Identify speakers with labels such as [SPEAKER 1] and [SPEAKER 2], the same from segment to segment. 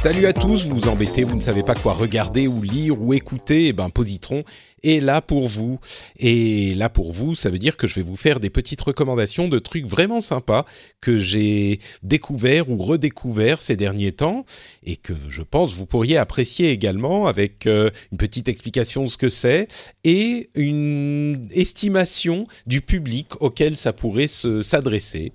[SPEAKER 1] Salut à tous, vous vous embêtez, vous ne savez pas quoi regarder ou lire ou écouter, eh ben Positron est là pour vous. Et là pour vous, ça veut dire que je vais vous faire des petites recommandations de trucs vraiment sympas que j'ai découverts ou redécouverts ces derniers temps et que je pense vous pourriez apprécier également avec euh, une petite explication de ce que c'est et une estimation du public auquel ça pourrait s'adresser.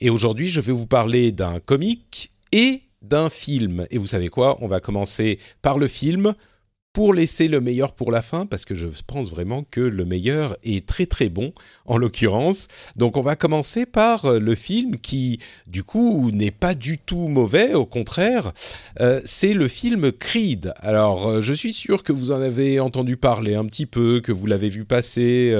[SPEAKER 1] Et aujourd'hui, je vais vous parler d'un comique et d'un film. Et vous savez quoi? On va commencer par le film pour laisser le meilleur pour la fin, parce que je pense vraiment que le meilleur est très très bon, en l'occurrence. Donc on va commencer par euh, le film qui, du coup, n'est pas du tout mauvais, au contraire, euh, c'est le film Creed. Alors euh, je suis sûr que vous en avez entendu parler un petit peu, que vous l'avez vu passer.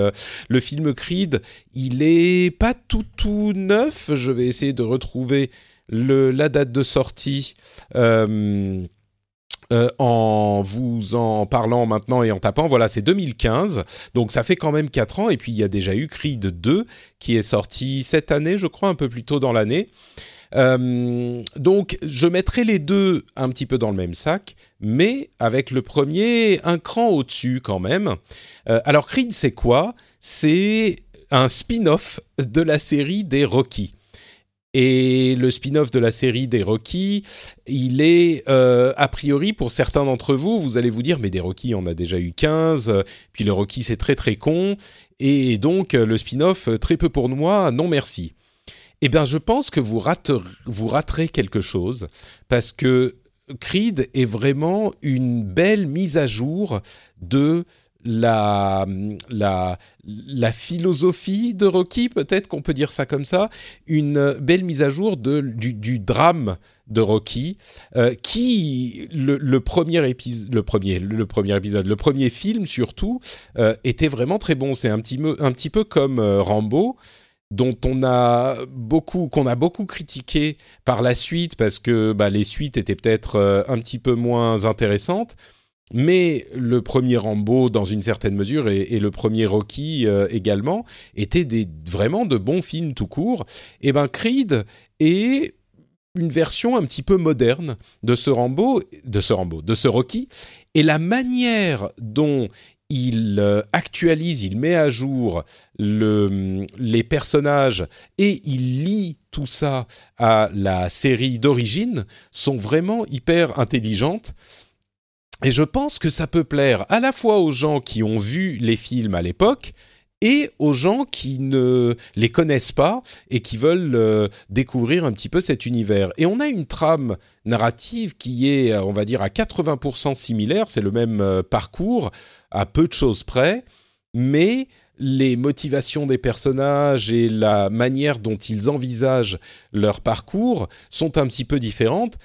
[SPEAKER 1] le film Creed, il est pas tout tout neuf, je vais essayer de retrouver la date de sortie. Euh, euh, en vous en parlant maintenant et en tapant, voilà, c'est 2015. Donc ça fait quand même 4 ans. Et puis il y a déjà eu Creed 2 qui est sorti cette année, je crois, un peu plus tôt dans l'année. Euh, donc je mettrai les deux un petit peu dans le même sac, mais avec le premier un cran au-dessus quand même. alors Creed, c'est quoi? C'est un spin-off de la série des Rocky. Et le spin-off de la série des Rocky, il est euh, a priori pour certains d'entre vous, vous allez vous dire mais des Rocky on a déjà eu 15, puis le Rocky c'est très très con et donc le spin-off très peu pour moi, non merci. Eh bien je pense que vous, vous raterez quelque chose parce que Creed est vraiment une belle mise à jour de la, philosophie de Rocky, peut-être qu'on peut dire ça comme ça, une belle mise à jour du, drame de Rocky, euh, qui le, premier épisode, le premier, film surtout, euh, était vraiment très bon. C'est un petit, peu comme euh, Rambo dont on a beaucoup qu'on a beaucoup critiqué par la suite parce que bah, les suites étaient peut-être un petit peu moins intéressantes mais le premier Rambo, dans une certaine mesure, et, le premier Rocky euh, également, étaient vraiment de bons films tout court. Et eh ben Creed est une version un petit peu moderne de ce Rambo, de ce Rambo, de ce Rocky, et la manière dont il euh, actualise, il met à jour le, les personnages et il lie tout ça à la série d'origine sont vraiment hyper intelligentes. Et je pense que ça peut plaire à la fois aux gens qui ont vu les films à l'époque et aux gens qui ne les connaissent pas et qui veulent euh, découvrir un petit peu cet univers. Et on a une trame narrative qui est, euh, on va dire, à 80% similaire, c'est le même euh, parcours, à peu de choses près, mais les motivations des personnages et la manière dont ils envisagent leur parcours sont un petit peu différentes.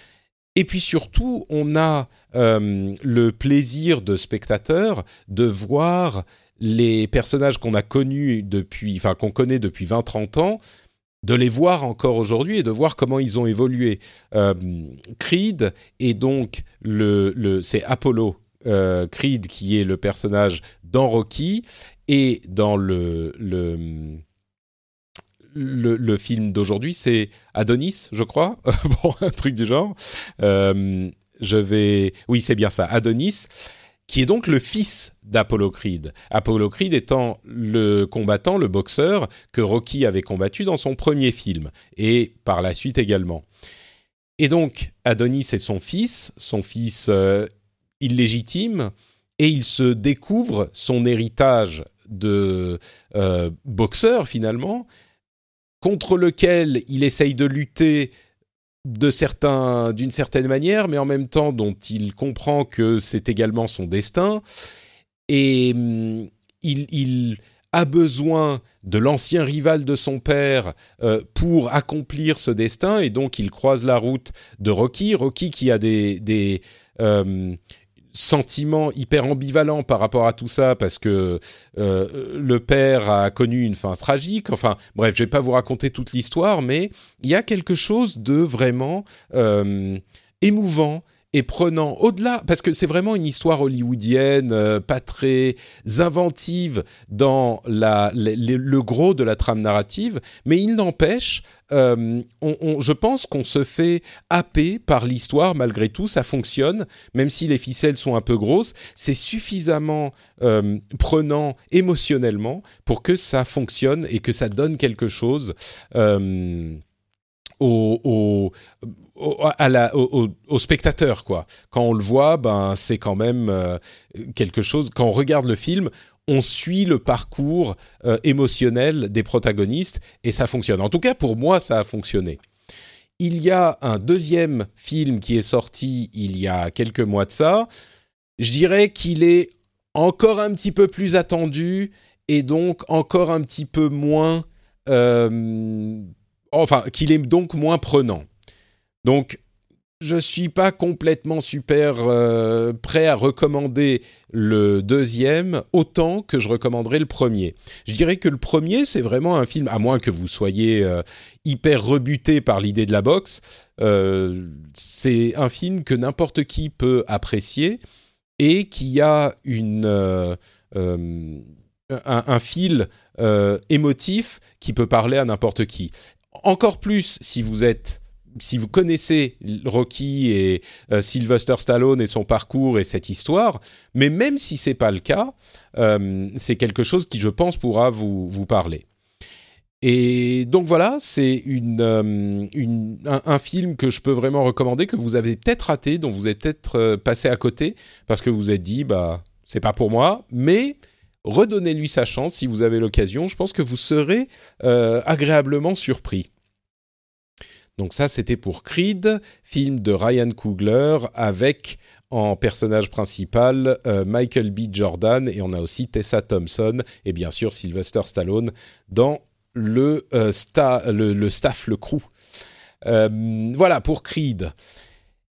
[SPEAKER 1] Et puis surtout, on a euh, le plaisir de spectateur de voir les personnages qu'on a connus depuis, enfin qu'on connaît depuis 20-30 ans, de les voir encore aujourd'hui et de voir comment ils ont évolué. Euh, Creed est donc le, le c'est Apollo euh, Creed qui est le personnage dans Rocky et dans le, le le, film d'aujourd'hui, c'est Adonis, je crois. bon, un truc du genre. Euh, je vais. Oui, c'est bien ça, Adonis, qui est donc le fils d'Apollo Creed. Apollo Creed étant le combattant, le boxeur que Rocky avait combattu dans son premier film et par la suite également. Et donc, Adonis est son fils, son fils euh, illégitime, et il se découvre son héritage de euh, boxeur finalement, contre lequel il essaye de lutter de d'une certaine manière, mais en même temps dont il comprend que c'est également son destin. Et hum, il, a besoin de l'ancien rival de son père pour accomplir ce destin et donc il croise la route de Rocky. Rocky qui a des, des sentiment hyper ambivalent par rapport à tout ça parce que euh, le père a connu une fin tragique. Enfin, bref, je vais pas vous raconter toute l'histoire, mais il y a quelque chose de vraiment euh, émouvant et prenant au-delà, parce que c'est vraiment une histoire hollywoodienne, euh, pas très inventive dans le, gros de la trame narrative, mais il n'empêche, euh, je pense qu'on se fait happer par l'histoire malgré tout, ça fonctionne, même si les ficelles sont un peu grosses, c'est suffisamment euh, prenant émotionnellement pour que ça fonctionne et que ça donne quelque chose. Au, au, spectateur quoi. Quand on le voit, ben c'est quand même euh, quelque chose. Quand on regarde le film, on suit le parcours euh, émotionnel des protagonistes et ça fonctionne. En tout cas, pour moi, ça a fonctionné. Il y a un deuxième film qui est sorti il y a quelques mois de ça. Je dirais qu'il est encore un petit peu plus attendu et donc encore un petit peu moins. Euh, enfin, qu'il est donc moins prenant. Donc, je suis pas complètement super euh, prêt à recommander le deuxième autant que je recommanderais le premier. Je dirais que le premier, c'est vraiment un film, à moins que vous soyez euh, hyper rebuté par l'idée de la boxe, euh, c'est un film que n'importe qui peut apprécier et qui a une, un, un, fil émotif qui peut parler à n'importe qui. Encore plus si vous êtes si vous connaissez Rocky et euh, Sylvester Stallone et son parcours et cette histoire, mais même si c'est pas le cas, euh, c'est quelque chose qui, je pense, pourra vous, parler. Et donc voilà, c'est une, euh, un, film que je peux vraiment recommander, que vous avez peut-être raté, dont vous êtes peut-être passé à côté, parce que vous vous êtes dit, bah, c'est pas pour moi, mais redonnez-lui sa chance si vous avez l'occasion. Je pense que vous serez agréablement surpris. Donc ça, c'était pour Creed, film de Ryan Coogler avec en personnage principal euh, Michael B. Jordan et on a aussi Tessa Thompson et bien sûr Sylvester Stallone dans le, euh, staff, le crew. Euh, voilà pour Creed.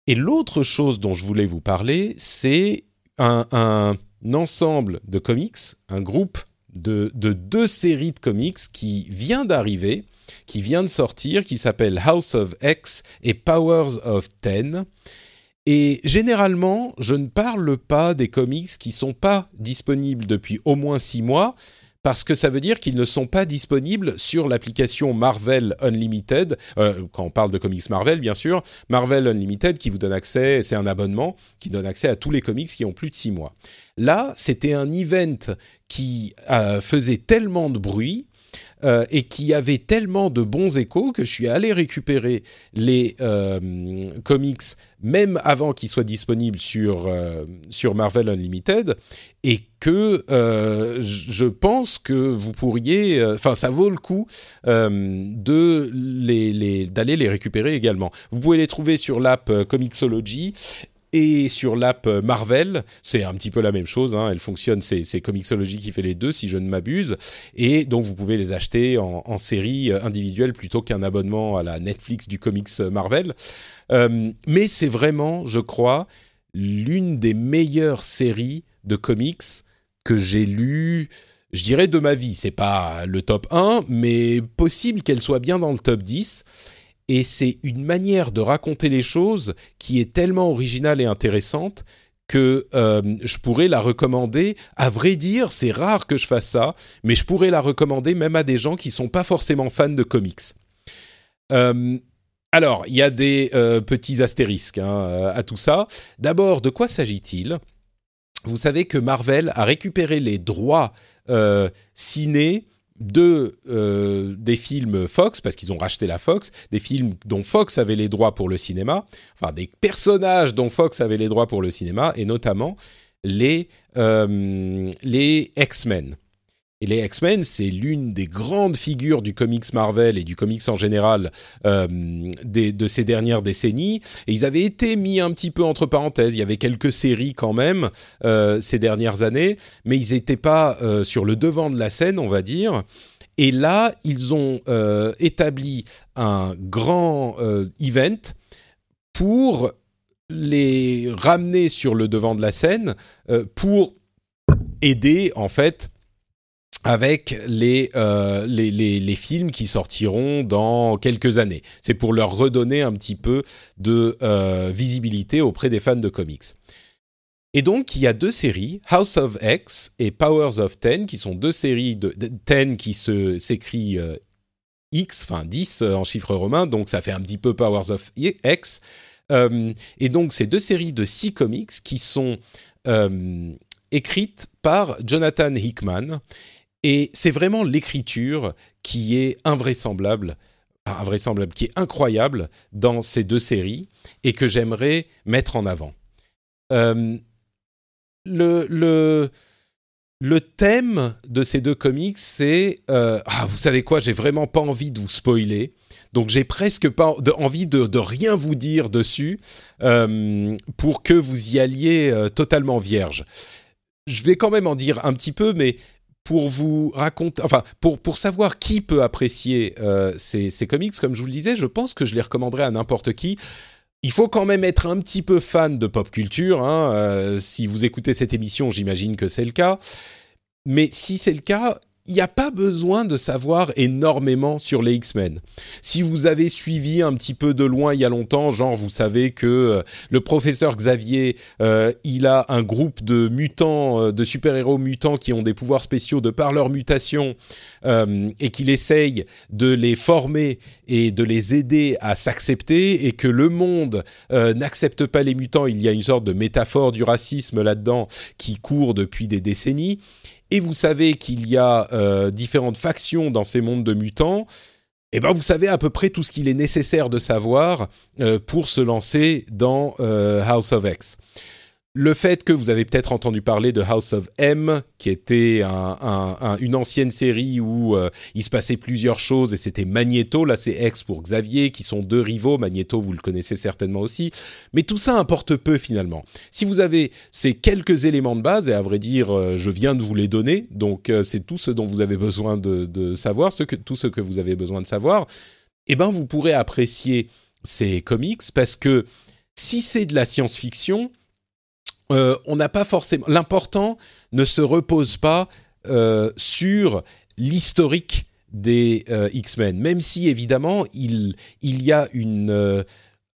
[SPEAKER 1] Et l'autre chose dont je voulais vous parler, c'est un, un, ensemble de comics, un groupe de, de deux séries de comics qui vient d'arriver qui vient de sortir, qui s'appelle House of X et Powers of Ten. Et généralement, je ne parle pas des comics qui sont pas disponibles depuis au moins six mois, parce que ça veut dire qu'ils ne sont pas disponibles sur l'application Marvel Unlimited, euh, quand on parle de comics Marvel bien sûr, Marvel Unlimited qui vous donne accès, c'est un abonnement qui donne accès à tous les comics qui ont plus de six mois. Là, c'était un event qui euh, faisait tellement de bruit euh, et qui avait tellement de bons échos que je suis allé récupérer les euh, comics même avant qu'ils soient disponibles sur, euh, Marvel Unlimited et que je pense que vous pourriez, enfin ça vaut le coup d'aller les récupérer également. Vous pouvez les trouver sur l'app Comixology et sur l'app Marvel, c'est un petit peu la même chose. Hein. elle fonctionne, c'est, Comixology qui fait les deux, si je ne m'abuse. Et donc, vous pouvez les acheter en, série individuelle plutôt qu'un abonnement à la Netflix du comics Marvel. Euh, mais c'est vraiment, je crois, l'une des meilleures séries de comics que j'ai lues je dirais de ma vie. C'est pas le top 1, mais possible qu'elle soit bien dans le top 10 et c'est une manière de raconter les choses qui est tellement originale et intéressante que euh, je pourrais la recommander. À vrai dire, c'est rare que je fasse ça, mais je pourrais la recommander même à des gens qui sont pas forcément fans de comics. Euh, alors, il y a des euh, petits astérisques hein, à tout ça. D'abord, de quoi s'agit-il? Vous savez que Marvel a récupéré les droits ciné de euh, des films Fox parce qu'ils ont racheté la Fox, des films dont Fox avait les droits pour le cinéma, enfin des personnages dont Fox avait les droits pour le cinéma et notamment les euh, les X-Men. Et les X-Men, c'est l'une des grandes figures du comics Marvel et du comics en général euh, de ces dernières décennies. Et ils avaient été mis un petit peu entre parenthèses. Il y avait quelques séries quand même euh, ces dernières années, mais ils n'étaient pas euh, sur le devant de la scène, on va dire. Et là, ils ont établi un grand event pour les ramener sur le devant de la scène, pour aider en fait avec euh, les, les, les, films qui sortiront dans quelques années. C'est pour leur redonner un petit peu de euh, visibilité auprès des fans de comics. Et donc, il y a deux séries, House of X et Powers of Ten, qui sont deux séries de, Ten qui s'écrit euh, X, enfin 10 en chiffres romains, donc ça fait un petit peu Powers of X. et donc, c'est deux séries de six comics qui sont écrites par Jonathan Hickman et c'est vraiment l'écriture qui est invraisemblable, invraisemblable, qui est incroyable dans ces deux séries et que j'aimerais mettre en avant. Euh, le, le, le thème de ces deux comics, c'est euh, ah, vous savez quoi, j'ai vraiment pas envie de vous spoiler. Donc j'ai presque pas envie de, rien vous dire dessus euh, pour que vous y alliez totalement vierge. Je vais quand même en dire un petit peu, mais pour vous raconter, enfin, pour, pour savoir qui peut apprécier euh, ces, ces, comics, comme je vous le disais, je pense que je les recommanderais à n'importe qui. Il faut quand même être un petit peu fan de pop culture. Hein, euh, si vous écoutez cette émission, j'imagine que c'est le cas. Mais si c'est le cas, il n'y a pas besoin de savoir énormément sur les X-Men. Si vous avez suivi un petit peu de loin il y a longtemps, genre vous savez que euh, le professeur Xavier, euh, il a un groupe de mutants, euh, de super-héros mutants qui ont des pouvoirs spéciaux de par leur mutation et qu'il essaye de les former et de les aider à s'accepter et que le monde n'accepte pas les mutants. Il y a une sorte de métaphore du racisme là-dedans qui court depuis des décennies et vous savez qu'il y a euh, différentes factions dans ces mondes de mutants, eh ben vous savez à peu près tout ce qu'il est nécessaire de savoir euh, pour se lancer dans euh, House of X le fait que vous avez peut-être entendu parler de House of M, qui était une ancienne série où euh, il se passait plusieurs choses et c'était Magneto, là c'est X pour Xavier, qui sont deux rivaux, Magneto vous le connaissez certainement aussi, mais tout ça importe peu finalement. Si vous avez ces quelques éléments de base, et à vrai dire euh, je viens de vous les donner, donc euh, c'est tout ce dont vous avez besoin de, savoir, ce que, tout ce que vous avez besoin de savoir, eh ben vous pourrez apprécier ces comics parce que si c'est de la science-fiction, euh, on n'a pas forcément. L'important ne se repose pas euh, sur l'historique des euh, X-Men, même si évidemment il, il y a une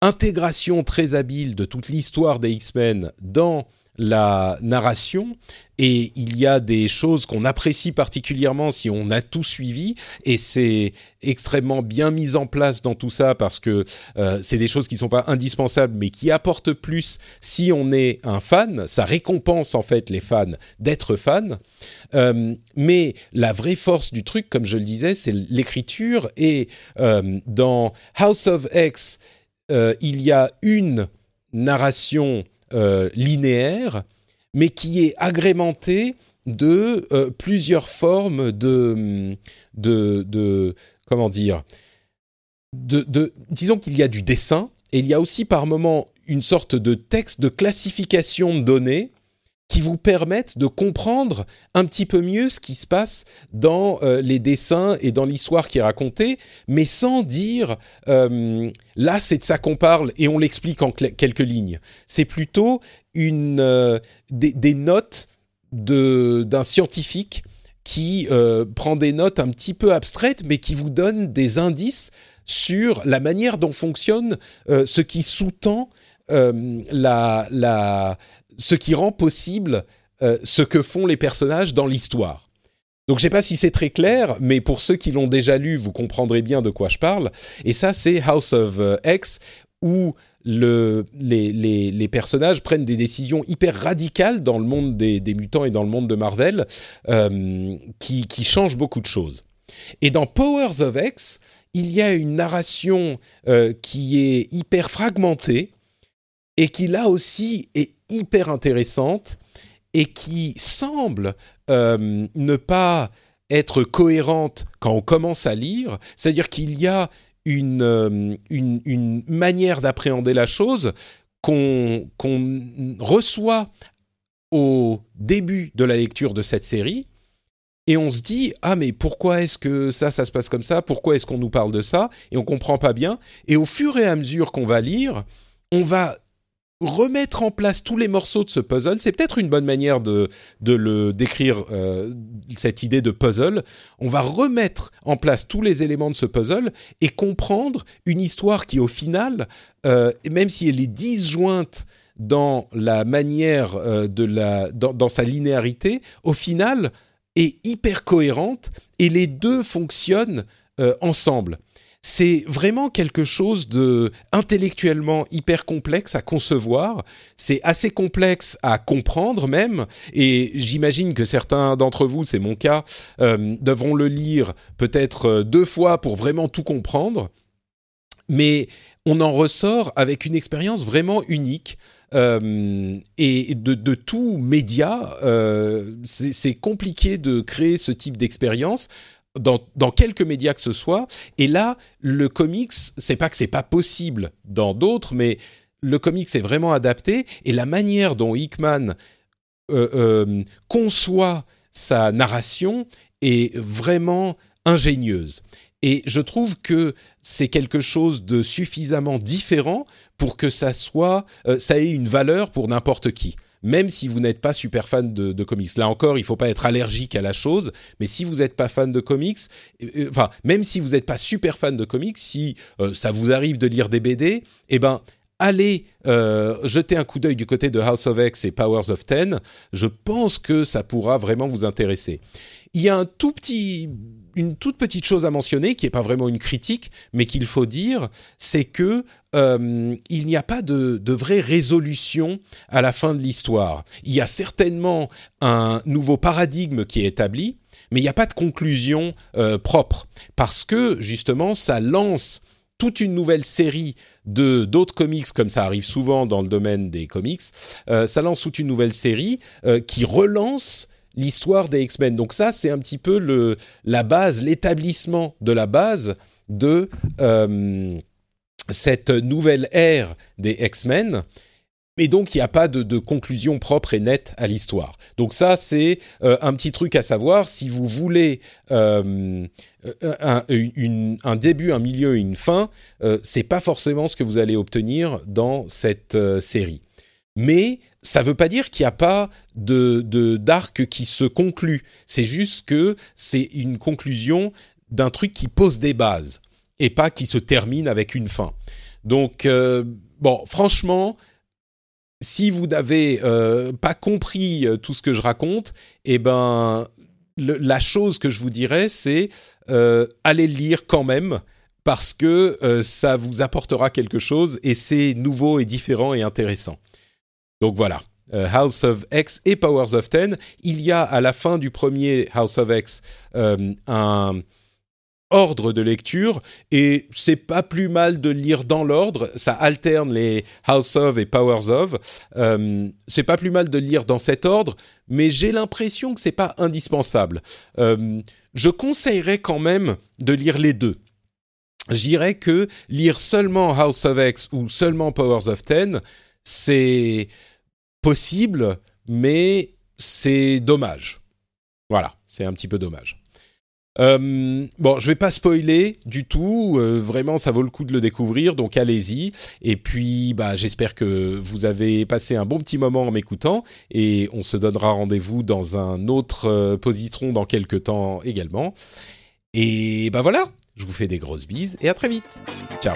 [SPEAKER 1] intégration très habile de toute l'histoire des X-Men dans la narration. Et il y a des choses qu'on apprécie particulièrement si on a tout suivi. Et c'est extrêmement bien mis en place dans tout ça parce que euh, c'est des choses qui sont pas indispensables mais qui apportent plus si on est un fan. Ça récompense en fait les fans d'être fans euh, mais la vraie force du truc comme je le disais c'est l'écriture. Et euh, dans House of X il y a une narration euh, linéaire, mais qui est agrémenté de euh, plusieurs formes de, de, de comment dire, de, de disons qu'il y a du dessin et il y a aussi par moments une sorte de texte de classification de données qui vous permettent de comprendre un petit peu mieux ce qui se passe dans euh, les dessins et dans l'histoire qui est racontée, mais sans dire euh, là c'est de ça qu'on parle et on l'explique en quelques lignes. C'est plutôt une, euh, des, notes d'un scientifique qui prend des notes un petit peu abstraites, mais qui vous donne des indices sur la manière dont fonctionne ce qui sous-tend la, la, ce qui rend possible euh, ce que font les personnages dans l'histoire. Donc je ne sais pas si c'est très clair, mais pour ceux qui l'ont déjà lu, vous comprendrez bien de quoi je parle. Et ça, c'est House of euh, X, où le, les, personnages prennent des décisions hyper radicales dans le monde des, mutants et dans le monde de Marvel, euh, qui changent beaucoup de choses. Et dans Powers of X, il y a une narration qui est hyper fragmentée et qui là aussi est hyper intéressante et qui semble euh, ne pas être cohérente quand on commence à lire, c'est-à-dire qu'il y a une, euh, une, manière d'appréhender la chose qu'on reçoit au début de la lecture de cette série et on se dit ah mais pourquoi est-ce que ça ça se passe comme ça? Pourquoi est-ce qu'on nous parle de ça? Et on comprend pas bien. Et au fur et à mesure qu'on va lire on va remettre en place tous les morceaux de ce puzzle, c'est peut-être une bonne manière de, de le décrire euh, cette idée de puzzle. On va remettre en place tous les éléments de ce puzzle et comprendre une histoire qui, au final, euh, même si elle est disjointe dans la manière euh, de la, dans, dans, sa linéarité, au final, est hyper cohérente et les deux fonctionnent ensemble c'est vraiment quelque chose de intellectuellement hyper complexe à concevoir. C'est assez complexe à comprendre même. Et j'imagine que certains d'entre vous, c'est mon cas, euh, devront le lire peut-être euh, deux fois pour vraiment tout comprendre. Mais on en ressort avec une expérience vraiment unique. Euh, et de, tout média, c'est compliqué de créer ce type d'expérience dans, quelques médias que ce soit. Et là, le comics, c'est pas que c'est pas possible dans d'autres, mais le comics est vraiment adapté et la manière dont Hickman euh, euh, conçoit sa narration est vraiment ingénieuse. Et je trouve que c'est quelque chose de suffisamment différent pour que ça soit, euh, ça ait une valeur pour n'importe qui même si vous n'êtes pas super fan de, comics. Là encore, il faut pas être allergique à la chose, mais si vous n'êtes pas fan de comics, euh, euh, enfin, même si vous n'êtes pas super fan de comics, si euh, ça vous arrive de lire des BD, eh ben, allez jeter un coup d'œil du côté de House of X et Powers of Ten. Je pense que ça pourra vraiment vous intéresser. Il y a un tout petit une toute petite chose à mentionner, qui n'est pas vraiment une critique, mais qu'il faut dire, c'est que euh, il n'y a pas de, vraie résolution à la fin de l'histoire. Il y a certainement un nouveau paradigme qui est établi, mais il n'y a pas de conclusion euh, propre, parce que justement, ça lance toute une nouvelle série de d'autres comics, comme ça arrive souvent dans le domaine des comics. Euh, ça lance toute une nouvelle série qui relance l'histoire des X-Men. Donc ça, c'est un petit peu le, la base, l'établissement de la base de euh, cette nouvelle ère des X-Men. Mais donc, il n'y a pas de, conclusion propre et nette à l'histoire. Donc ça, c'est euh, un petit truc à savoir. Si vous voulez euh, un, début, un milieu et une fin, c'est pas forcément ce que vous allez obtenir dans cette série. Mais ça ne veut pas dire qu'il n'y a pas de d'arc qui se conclut. C'est juste que c'est une conclusion d'un truc qui pose des bases et pas qui se termine avec une fin. Donc euh, bon, franchement, si vous n'avez euh, pas compris euh, tout ce que je raconte, eh ben la chose que je vous dirais, c'est allez le lire quand même parce que ça vous apportera quelque chose et c'est nouveau et différent et intéressant. Donc voilà, euh, House of X et Powers of Ten. Il y a à la fin du premier House of X euh, un ordre de lecture et c'est pas plus mal de lire dans l'ordre. Ça alterne les House of et Powers of. Euh, c'est pas plus mal de lire dans cet ordre, mais j'ai l'impression que c'est pas indispensable. je conseillerais quand même de lire les deux. J'irais que lire seulement House of X ou seulement Powers of Ten, c'est possible, mais c'est dommage. Voilà, c'est un petit peu dommage. Euh, bon, je vais pas spoiler du tout. Euh, vraiment, ça vaut le coup de le découvrir, donc allez-y. Et puis, bah, j'espère que vous avez passé un bon petit moment en m'écoutant, et on se donnera rendez-vous dans un autre euh, positron dans quelques temps également. Et bah voilà, je vous fais des grosses bises et à très vite. Ciao.